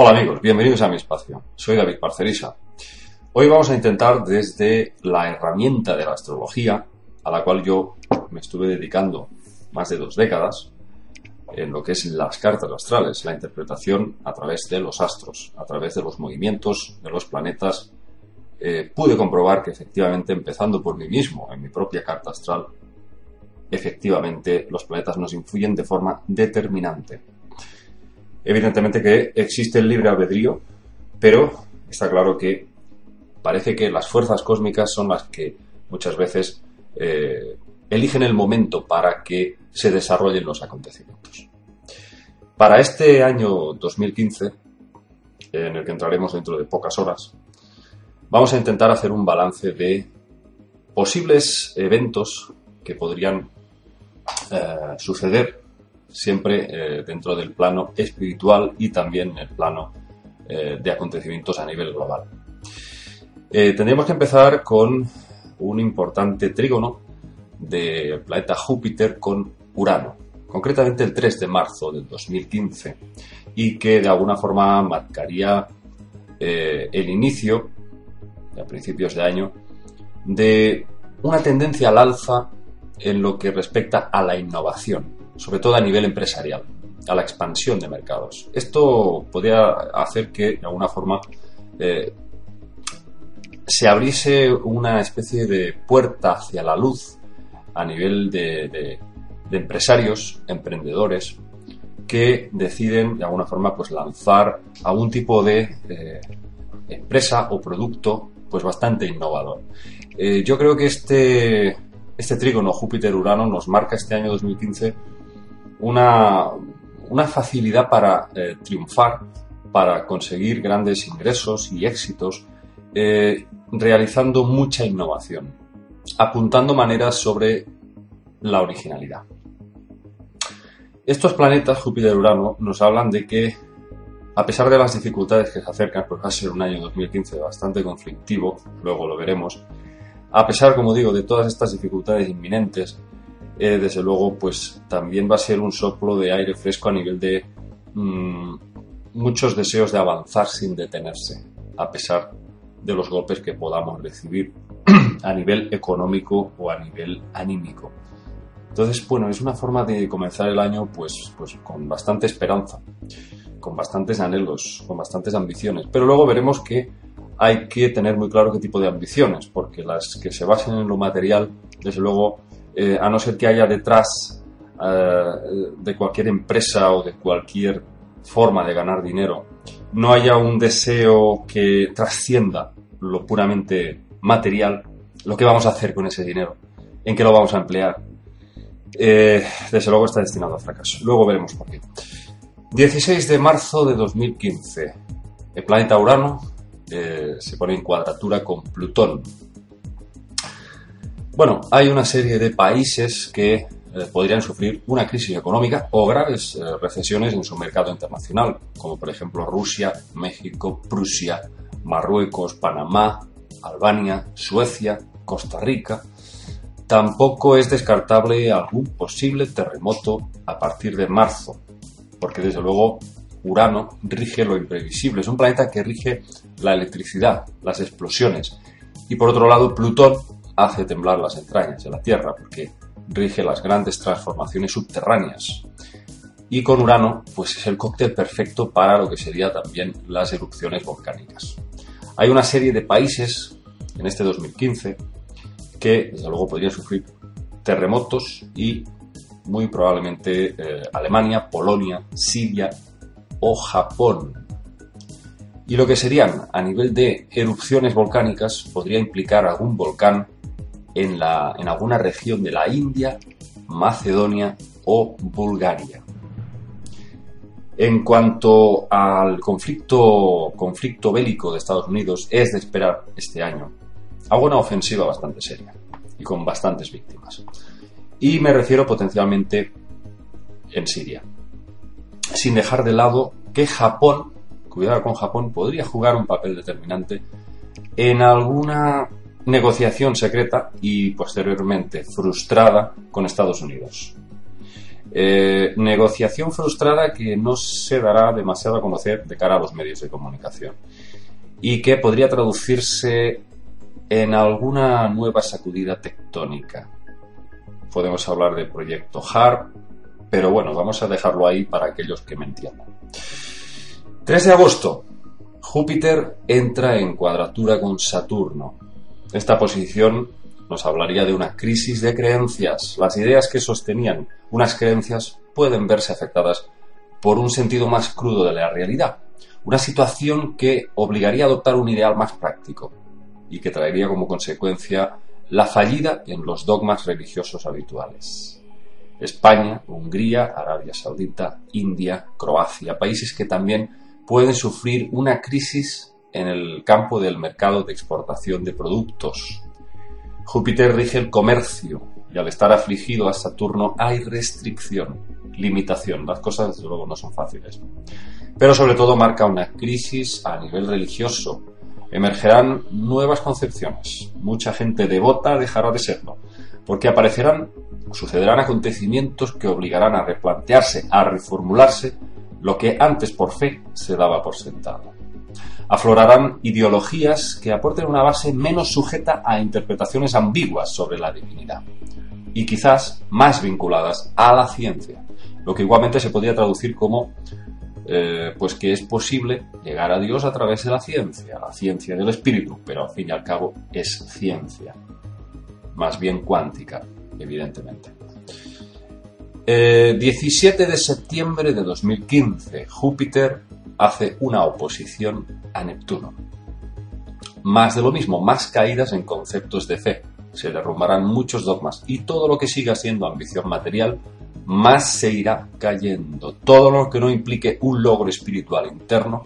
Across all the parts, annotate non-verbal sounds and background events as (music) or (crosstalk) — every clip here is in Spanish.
Hola amigos, bienvenidos a mi espacio. Soy David Parcerisa. Hoy vamos a intentar desde la herramienta de la astrología, a la cual yo me estuve dedicando más de dos décadas, en lo que es las cartas astrales, la interpretación a través de los astros, a través de los movimientos de los planetas, eh, pude comprobar que efectivamente, empezando por mí mismo, en mi propia carta astral, efectivamente los planetas nos influyen de forma determinante. Evidentemente que existe el libre albedrío, pero está claro que parece que las fuerzas cósmicas son las que muchas veces eh, eligen el momento para que se desarrollen los acontecimientos. Para este año 2015, en el que entraremos dentro de pocas horas, vamos a intentar hacer un balance de posibles eventos que podrían eh, suceder siempre eh, dentro del plano espiritual y también en el plano eh, de acontecimientos a nivel global. tendríamos que empezar con un importante trígono del planeta Júpiter con Urano, concretamente el 3 de marzo del 2015, y que de alguna forma marcaría el inicio, a principios de año, de una tendencia al alza en lo que respecta a la innovación, sobre todo a nivel empresarial, a la expansión de mercados. Esto podría hacer que, de alguna forma, eh, se abriese una especie de puerta hacia la luz a nivel de, empresarios, emprendedores, que deciden de alguna forma pues lanzar algún tipo de eh, empresa o producto pues bastante innovador. Eh, yo creo que este este trígono Júpiter-Urano nos marca este año 2015 una, facilidad para eh, triunfar, para conseguir grandes ingresos y éxitos, eh, realizando mucha innovación, apuntando maneras sobre la originalidad. Estos planetas, Júpiter y Urano, nos hablan de que, a pesar de las dificultades que se acercan, pues va a ser un año 2015 bastante conflictivo, luego lo veremos, a pesar, como digo, de todas estas dificultades inminentes, eh, desde luego, pues también va a ser un soplo de aire fresco a nivel de mm, muchos deseos de avanzar sin detenerse, a pesar de los golpes que podamos recibir (clears throat) a nivel económico o a nivel anímico. Entonces, bueno, es una forma de comenzar el año pues, pues con bastante esperanza, con bastantes anhelos, con bastantes ambiciones. Pero luego veremos que hay que tener muy claro qué tipo de ambiciones, porque las que se basen en lo material, desde luego, eh, a no ser que haya detrás eh, de cualquier empresa o de cualquier forma de ganar dinero, no haya un deseo que trascienda lo puramente material, lo que vamos a hacer con ese dinero, en qué lo vamos a emplear, eh, desde luego está destinado al fracaso. Luego veremos por qué. 16 de marzo de 2015. El planeta Urano se pone en cuadratura con Plutón. Bueno, hay una serie de países que eh, podrían sufrir una crisis económica o graves eh, recesiones en su mercado internacional, como por ejemplo Rusia, México, Prusia, Marruecos, Panamá, Albania, Suecia, Costa Rica. Tampoco es descartable algún posible terremoto a partir de marzo, porque desde luego Urano rige lo imprevisible, es un planeta que rige la electricidad, las explosiones. Y por otro lado, Plutón hace temblar las entrañas de la Tierra, porque rige las grandes transformaciones subterráneas. Y con Urano, pues es el cóctel perfecto para lo que sería también las erupciones volcánicas. Hay una serie de países en este 2015 que, desde luego, podrían sufrir terremotos y muy probablemente eh, Alemania, Polonia, Siria o Japón. Y lo que serían a nivel de erupciones volcánicas podría implicar algún volcán en, alguna región de la India, Macedonia o Bulgaria. En cuanto al conflicto, conflicto bélico de Estados Unidos, es de esperar este año algo una ofensiva bastante seria y con bastantes víctimas. Y me refiero potencialmente en Siria sin dejar de lado que Japón, cuidado con Japón, podría jugar un papel determinante en alguna negociación secreta y posteriormente frustrada con Estados Unidos. Eh, negociación frustrada que no se dará demasiado a conocer de cara a los medios de comunicación y que podría traducirse en alguna nueva sacudida tectónica. Podemos hablar de proyecto HARP, pero bueno, vamos a dejarlo ahí para aquellos que me entiendan. 3 de agosto, Júpiter entra en cuadratura con Saturno. Esta posición nos hablaría de una crisis de creencias. Las ideas que sostenían unas creencias pueden verse afectadas por un sentido más crudo de la realidad. Una situación que obligaría a adoptar un ideal más práctico y que traería como consecuencia la fallida en los dogmas religiosos habituales. España, Hungría, Arabia Saudita, India, Croacia, países que también pueden sufrir una crisis en el campo del mercado de exportación de productos, Júpiter rige el comercio y al estar afligido a Saturno hay restricción, limitación. Las cosas, desde luego, no son fáciles. Pero sobre todo marca una crisis a nivel religioso. Emergerán nuevas concepciones. Mucha gente devota dejará de serlo, porque aparecerán sucederán acontecimientos que obligarán a replantearse, a reformularse lo que antes por fe se daba por sentado aflorarán ideologías que aporten una base menos sujeta a interpretaciones ambiguas sobre la divinidad y quizás más vinculadas a la ciencia, lo que igualmente se podría traducir como eh, pues que es posible llegar a Dios a través de la ciencia, la ciencia del espíritu, pero al fin y al cabo es ciencia, más bien cuántica, evidentemente. 17 eh, de septiembre de 2015, Júpiter hace una oposición a Neptuno. Más de lo mismo, más caídas en conceptos de fe. Se derrumbarán muchos dogmas y todo lo que siga siendo ambición material, más se irá cayendo. Todo lo que no implique un logro espiritual interno,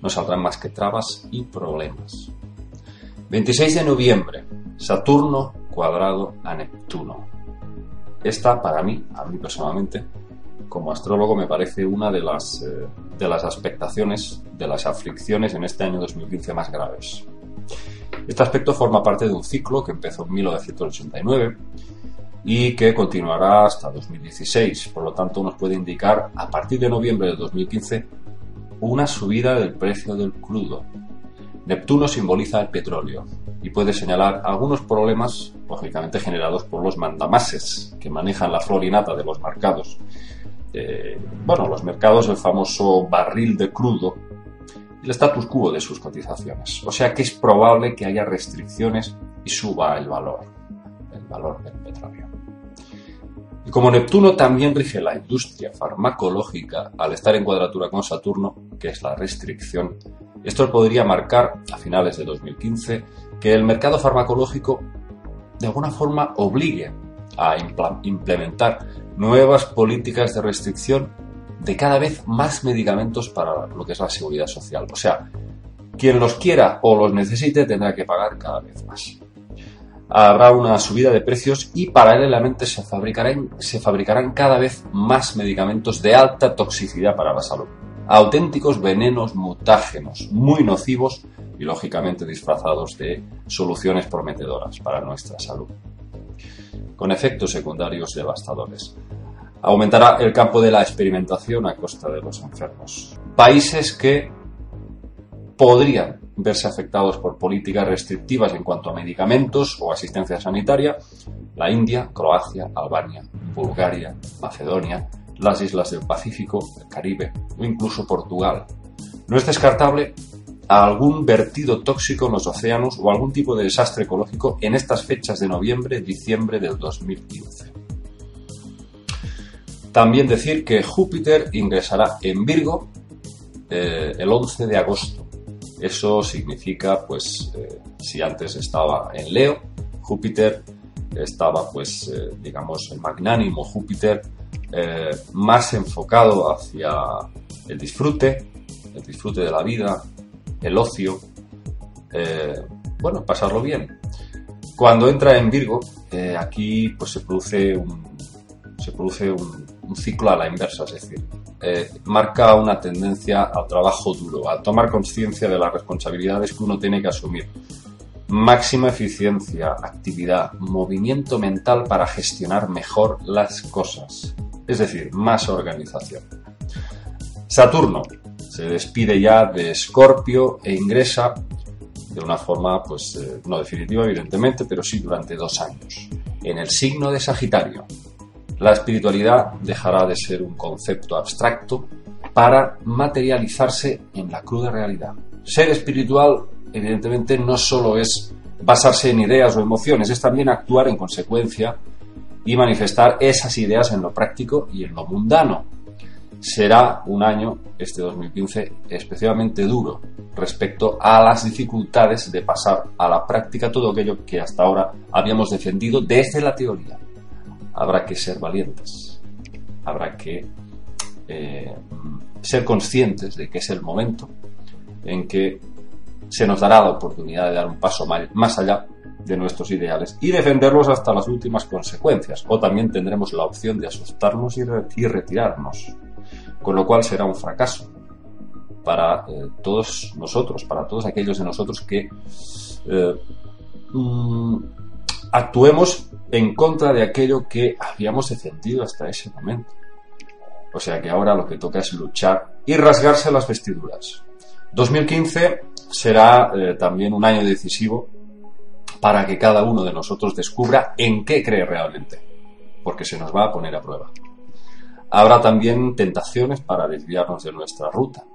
no saldrán más que trabas y problemas. 26 de noviembre, Saturno cuadrado a Neptuno. Esta, para mí, a mí personalmente, como astrólogo me parece una de las, eh, de las expectaciones, de las aflicciones en este año 2015 más graves. Este aspecto forma parte de un ciclo que empezó en 1989 y que continuará hasta 2016. Por lo tanto, nos puede indicar a partir de noviembre de 2015 una subida del precio del crudo. Neptuno simboliza el petróleo y puede señalar algunos problemas, lógicamente generados por los mandamases que manejan la florinata de los mercados eh, bueno, los mercados, el famoso barril de crudo, el status quo de sus cotizaciones. O sea que es probable que haya restricciones y suba el valor, el valor del petróleo. Y como Neptuno también rige la industria farmacológica, al estar en cuadratura con Saturno, que es la restricción, esto podría marcar, a finales de 2015, que el mercado farmacológico de alguna forma obligue a implementar nuevas políticas de restricción de cada vez más medicamentos para lo que es la seguridad social. O sea, quien los quiera o los necesite tendrá que pagar cada vez más. Habrá una subida de precios y paralelamente se fabricarán, se fabricarán cada vez más medicamentos de alta toxicidad para la salud. Auténticos venenos mutágenos, muy nocivos y lógicamente disfrazados de soluciones prometedoras para nuestra salud con efectos secundarios devastadores. Aumentará el campo de la experimentación a costa de los enfermos. Países que podrían verse afectados por políticas restrictivas en cuanto a medicamentos o asistencia sanitaria, la India, Croacia, Albania, Bulgaria, Macedonia, las islas del Pacífico, el Caribe o incluso Portugal. No es descartable a algún vertido tóxico en los océanos o algún tipo de desastre ecológico en estas fechas de noviembre, diciembre del 2015. También decir que Júpiter ingresará en Virgo eh, el 11 de agosto. Eso significa, pues, eh, si antes estaba en Leo, Júpiter estaba, pues, eh, digamos, el magnánimo Júpiter, más enfocado hacia el disfrute, el disfrute de la vida, el ocio, eh, bueno, pasarlo bien. Cuando entra en Virgo, eh, aquí pues se produce un, se produce un, ciclo a la inversa, es decir, eh, marca una tendencia al trabajo duro, a tomar conciencia de las responsabilidades que uno tiene que asumir. Máxima eficiencia, actividad, movimiento mental para gestionar mejor las cosas. es decir, más organización. Saturno se despide ya de Escorpio e ingresa de una forma, pues, eh, no definitiva, evidentemente, pero sí durante dos años, en el signo de Sagitario. La espiritualidad dejará de ser un concepto abstracto para materializarse en la cruda realidad. Ser espiritual, evidentemente, no solo es basarse en ideas o emociones, es también actuar en consecuencia y manifestar esas ideas en lo práctico y en lo mundano. Será un año, este 2015, especialmente duro respecto a las dificultades de pasar a la práctica todo aquello que hasta ahora habíamos defendido desde la teoría. Habrá que ser valientes, habrá que eh, ser conscientes de que es el momento en que se nos dará la oportunidad de dar un paso más allá de nuestros ideales y defenderlos hasta las últimas consecuencias. O también tendremos la opción de asustarnos y, retirarnos, con lo cual será un fracaso para eh, todos nosotros, para todos aquellos de nosotros que eh, mm, actuemos en contra de aquello que habíamos defendido hasta ese momento. O sea que ahora lo que toca es luchar y rasgarse las vestiduras. 2015 será eh, también un año decisivo para que cada uno de nosotros descubra en qué cree realmente, porque se nos va a poner a prueba. Habrá también tentaciones para desviarnos de nuestra ruta.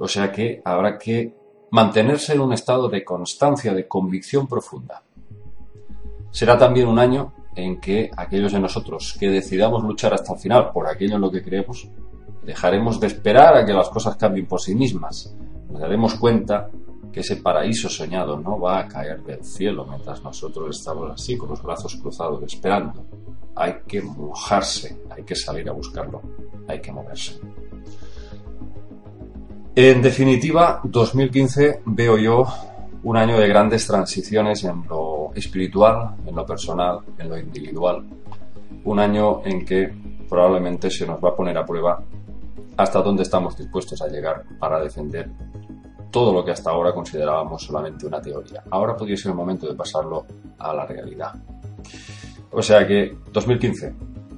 O sea que habrá que mantenerse en un estado de constancia, de convicción profunda. Será también un año en que aquellos de nosotros que decidamos luchar hasta el final por aquello en lo que creemos, dejaremos de esperar a que las cosas cambien por sí mismas. Nos daremos cuenta que ese paraíso soñado no va a caer del cielo mientras nosotros estamos así con los brazos cruzados esperando. Hay que mojarse, hay que salir a buscarlo, hay que moverse. En definitiva, 2015 veo yo un año de grandes transiciones en lo espiritual, en lo personal, en lo individual. Un año en que probablemente se nos va a poner a prueba hasta dónde estamos dispuestos a llegar para defender todo lo que hasta ahora considerábamos solamente una teoría. Ahora podría ser el momento de pasarlo a la realidad. O sea que 2015,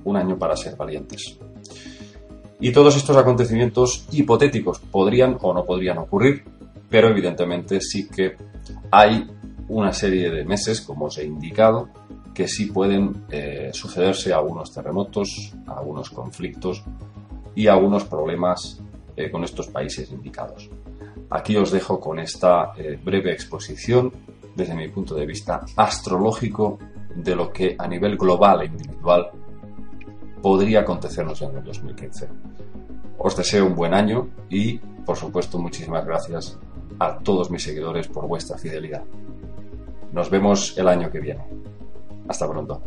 un año para ser valientes. Y todos estos acontecimientos hipotéticos podrían o no podrían ocurrir, pero evidentemente sí que hay una serie de meses, como os he indicado, que sí pueden eh, sucederse algunos terremotos, algunos conflictos y algunos problemas eh, con estos países indicados. Aquí os dejo con esta eh, breve exposición desde mi punto de vista astrológico de lo que a nivel global e individual podría acontecernos en el 2015. Os deseo un buen año y, por supuesto, muchísimas gracias a todos mis seguidores por vuestra fidelidad. Nos vemos el año que viene. Hasta pronto.